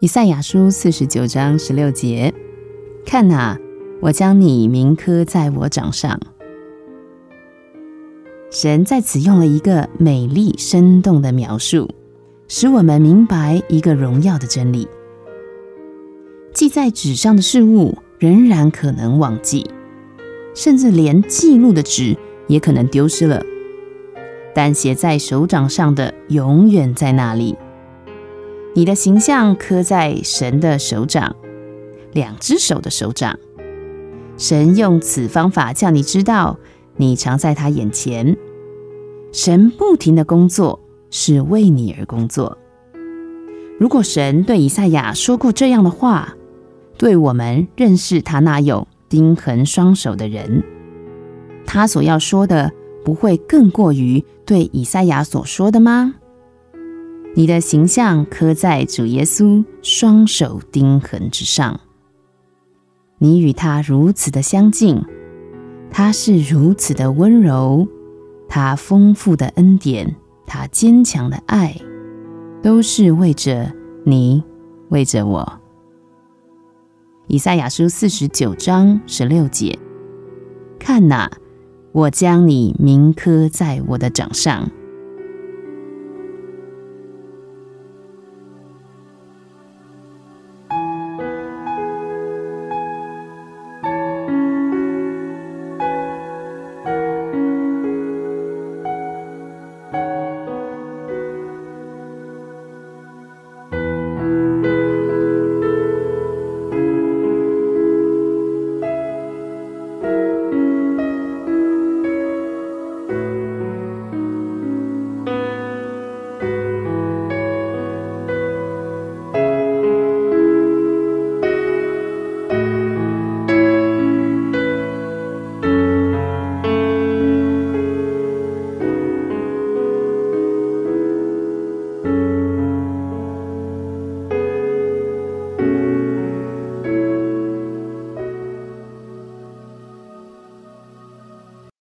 以赛亚书四十九章十六节，看哪，我将你铭刻在我掌上。神在此用了一个美丽生动的描述，使我们明白一个荣耀的真理：记在纸上的事物仍然可能忘记，甚至连记录的纸也可能丢失了，但写在手掌上的永远在那里。你的形象刻在神的手掌，两只手的手掌。神用此方法叫你知道，你常在他眼前。神不停的工作，是为你而工作。如果神对以赛亚说过这样的话，对我们认识他那有钉痕双手的人，他所要说的，不会更过于对以赛亚所说的吗？你的形象刻在主耶稣双手钉痕之上，你与他如此的相近，他是如此的温柔，他丰富的恩典，他坚强的爱，都是为着你，为着我。以赛亚书四十九章十六节，看哪，我将你铭刻在我的掌上。